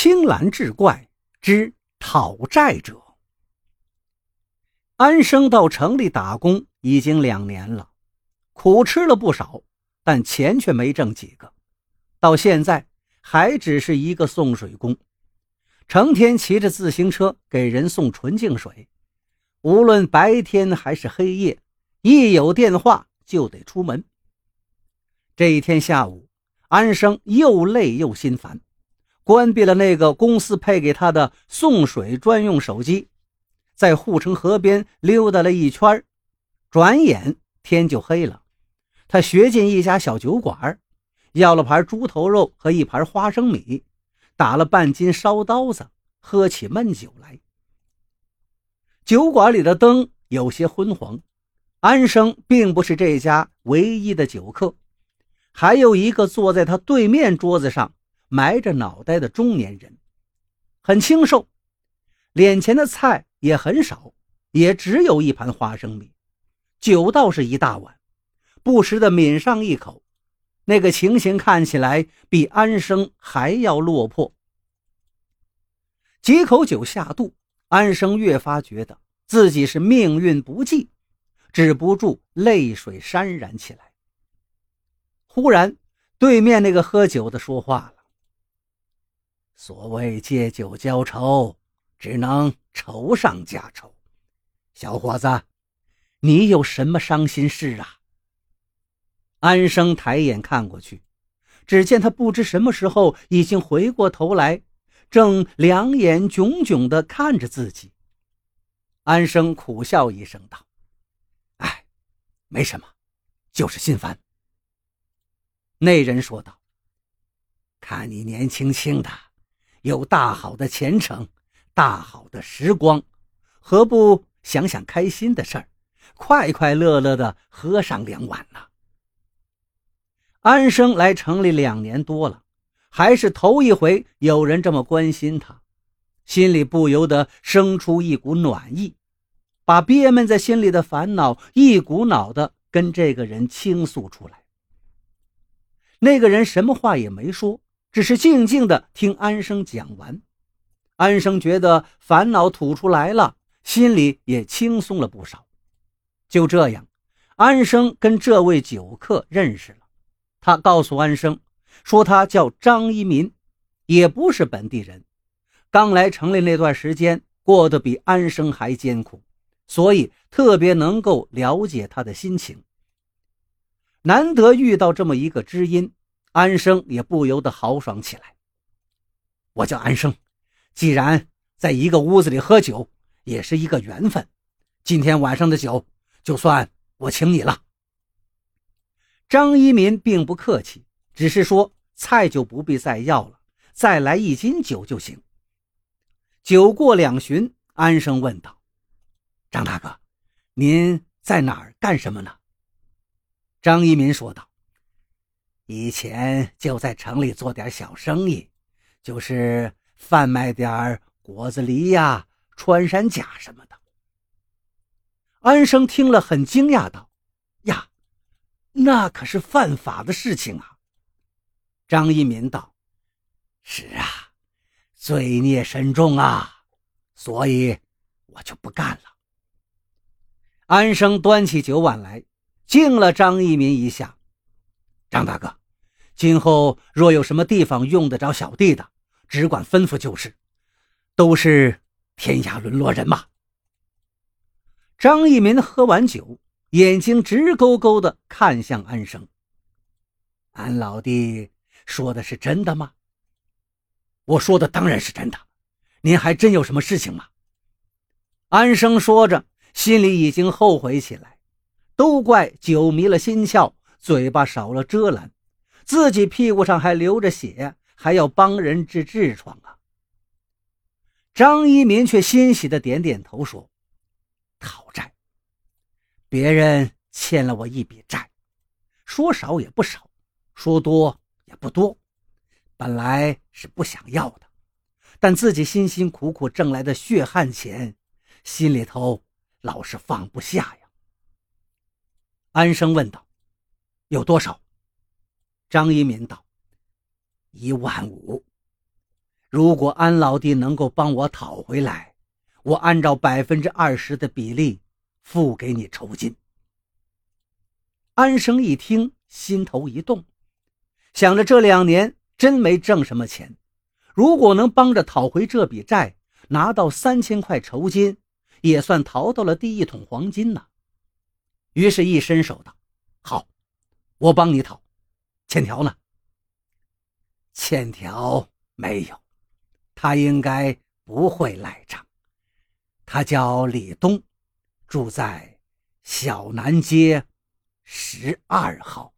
青蓝志怪之讨债者。安生到城里打工已经两年了，苦吃了不少，但钱却没挣几个。到现在还只是一个送水工，成天骑着自行车给人送纯净水，无论白天还是黑夜，一有电话就得出门。这一天下午，安生又累又心烦。关闭了那个公司配给他的送水专用手机，在护城河边溜达了一圈，转眼天就黑了。他学进一家小酒馆，要了盘猪头肉和一盘花生米，打了半斤烧刀子，喝起闷酒来。酒馆里的灯有些昏黄，安生并不是这家唯一的酒客，还有一个坐在他对面桌子上。埋着脑袋的中年人，很清瘦，脸前的菜也很少，也只有一盘花生米，酒倒是一大碗，不时的抿上一口，那个情形看起来比安生还要落魄。几口酒下肚，安生越发觉得自己是命运不济，止不住泪水潸然起来。忽然，对面那个喝酒的说话了。所谓借酒浇愁，只能愁上加愁。小伙子，你有什么伤心事啊？安生抬眼看过去，只见他不知什么时候已经回过头来，正两眼炯炯地看着自己。安生苦笑一声道：“哎，没什么，就是心烦。”那人说道：“看你年轻轻的。”有大好的前程，大好的时光，何不想想开心的事儿，快快乐乐的喝上两碗呢？安生来城里两年多了，还是头一回有人这么关心他，心里不由得生出一股暖意，把憋闷在心里的烦恼一股脑的跟这个人倾诉出来。那个人什么话也没说。只是静静的听安生讲完，安生觉得烦恼吐出来了，心里也轻松了不少。就这样，安生跟这位酒客认识了。他告诉安生，说他叫张一民，也不是本地人，刚来城里那段时间过得比安生还艰苦，所以特别能够了解他的心情。难得遇到这么一个知音。安生也不由得豪爽起来。我叫安生，既然在一个屋子里喝酒，也是一个缘分。今天晚上的酒，就算我请你了。张一民并不客气，只是说菜就不必再要了，再来一斤酒就行。酒过两巡，安生问道：“张大哥，您在哪儿干什么呢？”张一民说道。以前就在城里做点小生意，就是贩卖点果子狸呀、穿山甲什么的。安生听了很惊讶，道：“呀，那可是犯法的事情啊！”张一民道：“是啊，罪孽深重啊，所以我就不干了。”安生端起酒碗来，敬了张一民一下。张大哥，今后若有什么地方用得着小弟的，只管吩咐就是。都是天涯沦落人嘛。张一民喝完酒，眼睛直勾勾的看向安生。安老弟说的是真的吗？我说的当然是真的。您还真有什么事情吗？安生说着，心里已经后悔起来，都怪酒迷了心窍。嘴巴少了遮拦，自己屁股上还流着血，还要帮人治痔疮啊！张一民却欣喜的点点头说：“讨债，别人欠了我一笔债，说少也不少，说多也不多。本来是不想要的，但自己辛辛苦苦挣来的血汗钱，心里头老是放不下呀。”安生问道。有多少？张一民道：“一万五。”如果安老弟能够帮我讨回来，我按照百分之二十的比例付给你酬金。”安生一听，心头一动，想着这两年真没挣什么钱，如果能帮着讨回这笔债，拿到三千块酬金，也算淘到了第一桶黄金呢。于是，一伸手道：“好，我帮你讨。欠条呢？欠条没有，他应该不会赖账。他叫李东，住在小南街十二号。”